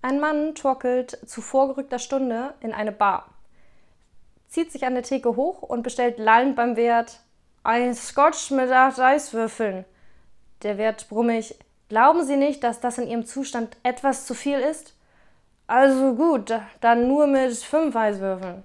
Ein Mann torkelt zu vorgerückter Stunde in eine Bar, zieht sich an der Theke hoch und bestellt lallend beim Wert ein Scotch mit acht Eiswürfeln. Der Wert brummig, glauben Sie nicht, dass das in Ihrem Zustand etwas zu viel ist? Also gut, dann nur mit fünf Eiswürfeln.